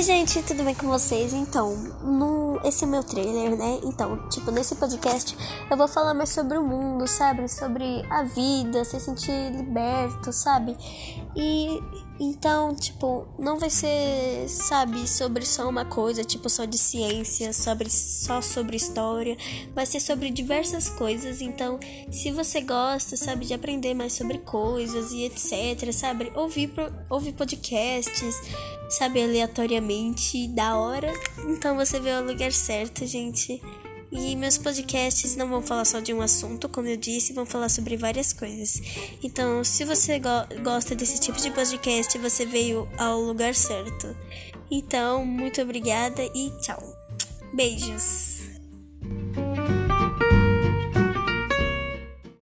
Oi, gente, tudo bem com vocês? Então, no, esse é meu trailer, né? Então, tipo, nesse podcast eu vou falar mais sobre o mundo, sabe? Sobre a vida, se sentir liberto, sabe? E então, tipo, não vai ser, sabe, sobre só uma coisa, tipo, só de ciência, sobre, só sobre história. Vai ser sobre diversas coisas. Então, se você gosta, sabe, de aprender mais sobre coisas e etc, sabe? Ouvir, ouvir podcasts sabe, aleatoriamente, da hora. Então você veio ao lugar certo, gente. E meus podcasts não vão falar só de um assunto, como eu disse, vão falar sobre várias coisas. Então, se você go gosta desse tipo de podcast, você veio ao lugar certo. Então, muito obrigada e tchau. Beijos.